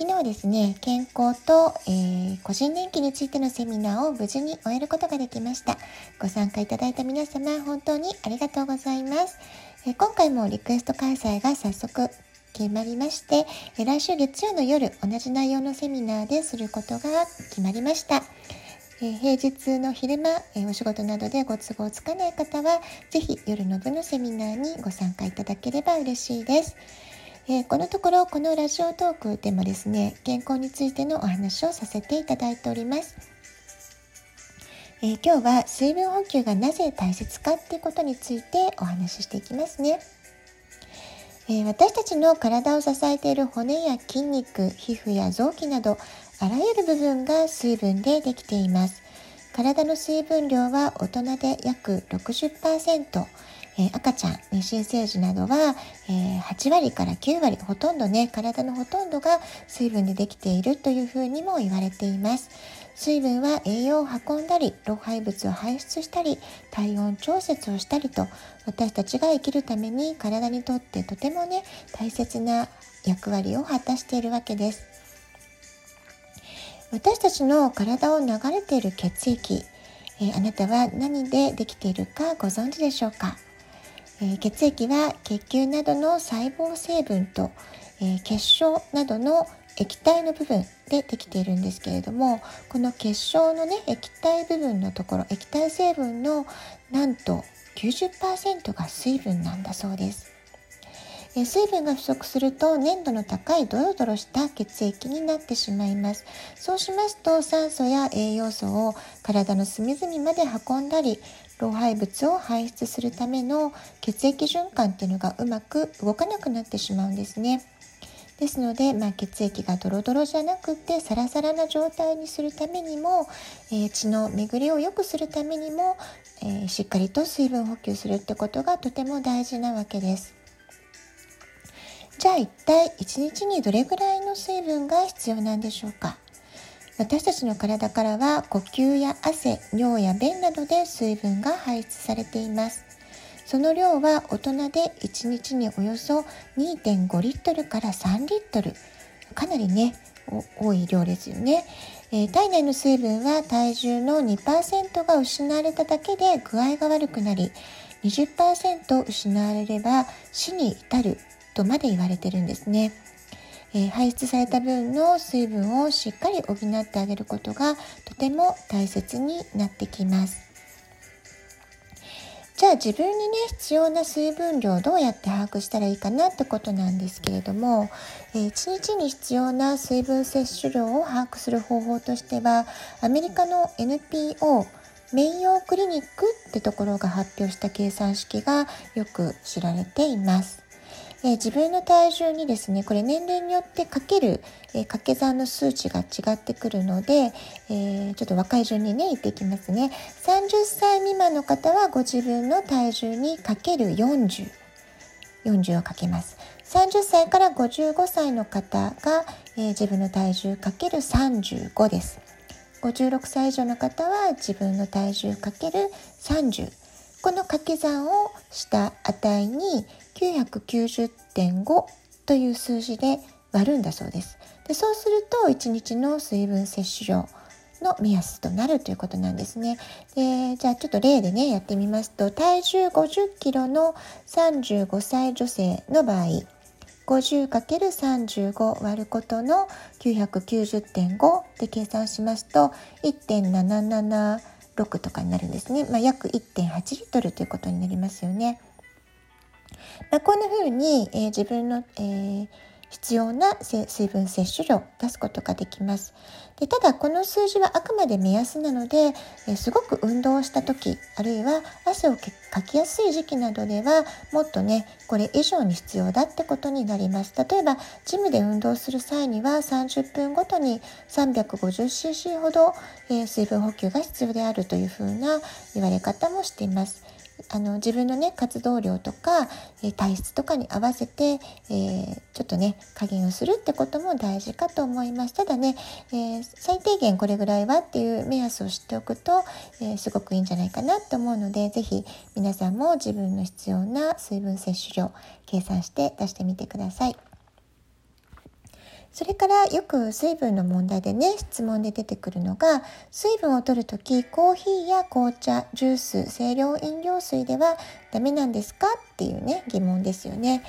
昨日ですね、健康と、えー、個人年金についてのセミナーを無事に終えることができました。ご参加いただいた皆様、本当にありがとうございます。えー、今回もリクエスト開催が早速決まりまして、えー、来週月曜の夜、同じ内容のセミナーですることが決まりました。え平日の昼間、えお仕事などでご都合つかない方は、ぜひ夜の部のセミナーにご参加いただければ嬉しいです。えー、このところこのラジオトークでもですね健康についてのお話をさせていただいております、えー、今日は水分補給がなぜ大切かっていうことについてお話ししていきますね、えー、私たちの体を支えている骨や筋肉皮膚や臓器などあらゆる部分が水分でできています。体の水分量は大人で約60%えー、赤ちゃん、ね、新生児などは、えー、8割から9割、ほとんどね、体のほとんどが水分でできているというふうにも言われています。水分は栄養を運んだり、老廃物を排出したり、体温調節をしたりと、私たちが生きるために体にとってとてもね、大切な役割を果たしているわけです。私たちの体を流れている血液、えー、あなたは何でできているかご存知でしょうか？えー、血液は血球などの細胞成分と、えー、結晶などの液体の部分でできているんですけれどもこの結晶のね液体部分のところ液体成分のなんと90%が水分なんだそうです。え水分が不足すると粘度の高いドロドロした血液になってしまいますそうしますと酸素や栄養素を体の隅々まで運んだり老廃物を排出するための血液循環っていうのがうまく動かなくなってしまうんですね。ですので、まあ、血液がドロドロじゃなくてサラサラな状態にするためにも、えー、血の巡りを良くするためにも、えー、しっかりと水分補給するってことがとても大事なわけです。じゃあ一体1日にどれぐらいの水分が必要なんでしょうか？私たちの体からは呼吸や汗、尿や便などで水分が排出されています。その量は大人で1日におよそ2.5リットルから3リットル。かなりね、多い量ですよね。えー、体内の水分は体重の2%が失われただけで具合が悪くなり、20%失われれば死に至るとまで言われてるんですね。えー、排出された分の水分をしっかり補ってあげることがとても大切になってきます。じゃあ自分にね必要な水分量をどうやって把握したらいいかなってことなんですけれども、えー、1日に必要な水分摂取量を把握する方法としてはアメリカの NPO メイヨークリニックってところが発表した計算式がよく知られています。えー、自分の体重にですねこれ年齢によってかける、えー、掛け算の数値が違ってくるので、えー、ちょっと若い順にね言っていきますね。30歳未満の方はご自分の体重にかける40 40をかけます。30歳から55歳の方が、え自分の体重かける35です。56歳以上の方は自分の体重かける30この掛け算をした値に990.5という数字で割るんだそうです。でそうすると1日の水分摂取量の目安となるということなんですね。でじゃあちょっと例でねやってみますと体重50キロの35歳女性の場合 50×35 割ることの990.5で計算しますと1.77 6とかになるんですね、まあ、約1.8リットルということになりますよね。まあ、こんな風に、えー、自分の、えー、必要な水分摂取量を出すことができます。でただこの数字はあくまで目安なので、えすごく運動をした時あるいは汗をかきやすい時期などではもっとねこれ以上に必要だってことになります。例えばジムで運動する際には30分ごとに 350cc ほど、え水分補給が必要であるというふうな言われ方もしています。あの自分のね活動量とか、え体質とかに合わせて、えー、ちょっとね加減をするってことも大事かと思いますただね、えー、最低限これぐらいはっていう目安を知っておくと、え、すごくいいんじゃないかなと思うので是非皆さんも自分の必要な水分摂取量計算して出してみてください。それからよく水分の問題でね質問で出てくるのが水分を取るときコーヒーや紅茶ジュース清涼飲料水ではダメなんですかっていうね疑問ですよね。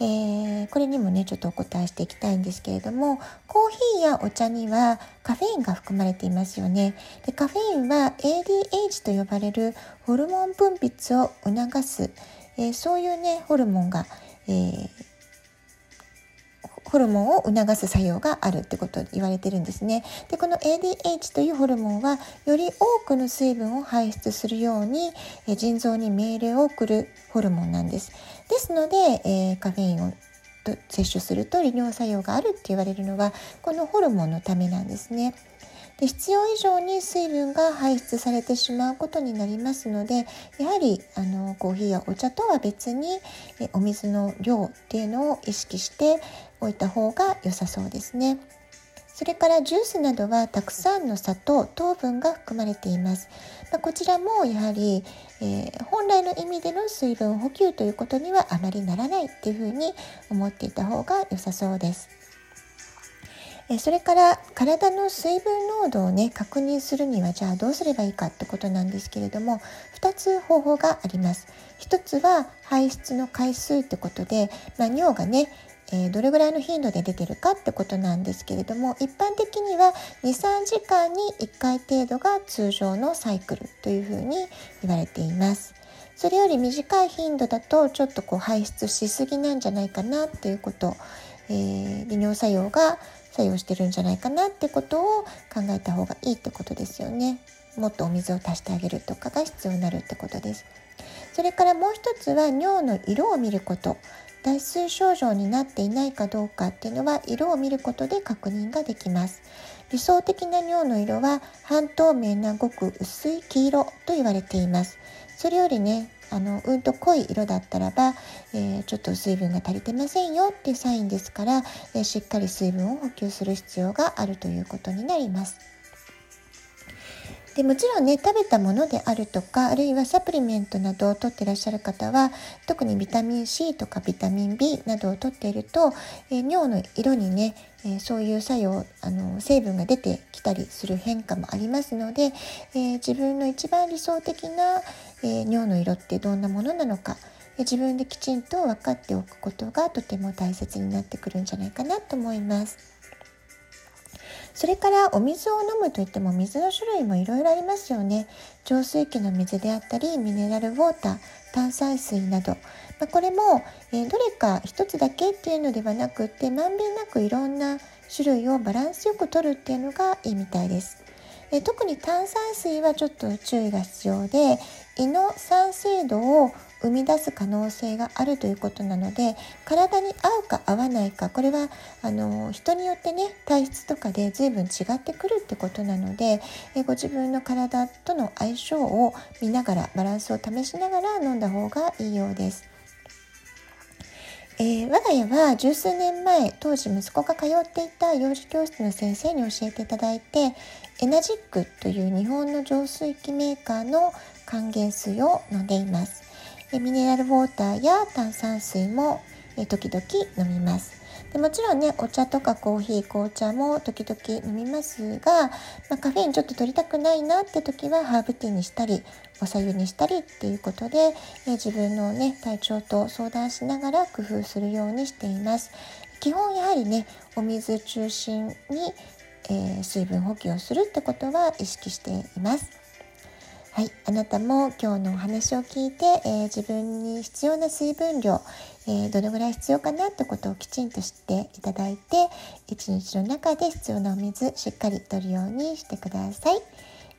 えー、これにもねちょっとお答えしていきたいんですけれどもコーヒーやお茶にはカフェインが含まれていますよねでカフェインは ADH と呼ばれるホルモン分泌を促す、えー、そういうねホルモンが、えーホルモンを促す作用があるってことを言われてるんですね。でこの ADH というホルモンはより多くの水分を排出するようにえ腎臓に命令を送るホルモンなんです。ですので、えー、カフェインを摂取すると利尿作用があるって言われるのはこのホルモンのためなんですね。で必要以上に水分が排出されてしまうことになりますのでやはりあのコーヒーやお茶とは別にえお水の量っていうのを意識しておいた方が良さそうですね。それからジュースなどはたくさんの砂糖糖分が含まれています、まあ、こちらもやはり、えー、本来の意味での水分補給ということにはあまりならないっていうふうに思っていた方が良さそうですえそれから体の水分濃度をね確認するにはじゃあどうすればいいかってことなんですけれども2つ方法があります1つは排出の回数ってことで、まあ、尿がねえどれぐらいの頻度で出てるかってことなんですけれども一般的には23時間に1回程度が通常のサイクルというふうに言われています。それより短い頻度だとちょっとこう排出しすぎなんじゃないかなっていうこと、えー、利尿作用が作用してるんじゃないかなってことを考えた方がいいってことですよね。もっとお水を足してあげるとかが必要になるってことです。それからもう一つは尿の色を見ること。脱水症状になっていないかどうかっていうのは色を見ることで確認ができます。理想的な尿の色は半透明なごく薄い黄色と言われています。それよりねあのうんと濃い色だったらば、えー、ちょっと水分が足りてませんよっていうサインですから、えー、しっかり水分を補給する必要があるということになります。でもちろんね食べたものであるとかあるいはサプリメントなどを取ってらっしゃる方は特にビタミン C とかビタミン B などを取っていると、えー、尿の色にね、えー、そういう作用あの成分が出てきたりする変化もありますので、えー、自分の一番理想的な、え尿の色ってどんなものなのか自分できちんと分かっておくことがとても大切になってくるんじゃないかなと思います。それからお水を飲むといっても水の種類もいろいろありますよね。浄水器の水であったり、ミネラルウォーター、炭酸水など。まあ、これも、え、どれか一つだけっていうのではなくって、まんべんなくいろんな種類をバランスよく取るっていうのがいいみたいです。え特に炭酸水はちょっと注意が必要で胃の酸性度を生み出す可能性があるということなので体に合うか合わないかこれはあの人によってね体質とかで随分違ってくるってことなのでえご自分の体との相性を見ながらバランスを試しながら飲んだ方がいいようです。えー、我が家は十数年前当時息子が通っていた幼児教室の先生に教えていただいてエナジックという日本の浄水器メーカーの還元水を飲んでいます。ミネラルウォーターや炭酸水もえ時々飲みます。でもちろんねお茶とかコーヒー紅茶も時々飲みますが、まあ、カフェインちょっと取りたくないなって時はハーブティーにしたりおさゆにしたりっていうことで、え自分のね体調と相談しながら工夫するようにしています。基本やはりねお水中心に、えー、水分補給をするってことは意識しています。はい、あなたも今日のお話を聞いて、えー、自分に必要な水分量、えー、どのぐらい必要かなってことをきちんと知っていただいて一日の中で必要なお水しっかりとるようにしてください、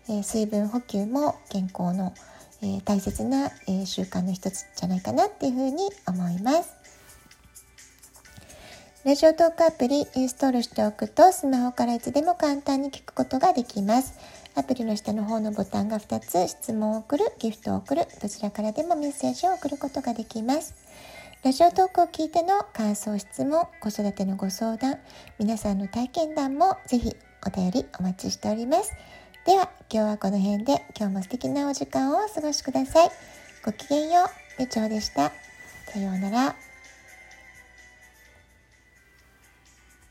えー、水分補給も健康の、え大切な、え習慣の一つじゃないかなっていうふうに思います。ラジオトークアプリインストールしておくとスマホからいつでも簡単に聞くことができます。アプリの下の方のボタンが2つ、質問を送る、ギフトを送る、どちらからでもメッセージを送ることができます。ラジオトークを聞いての感想、質問、子育てのご相談、皆さんの体験談もぜひお便りお待ちしております。では、今日はこの辺で今日も素敵なお時間をお過ごしください。ごきげんよう、部長でした。さようなら。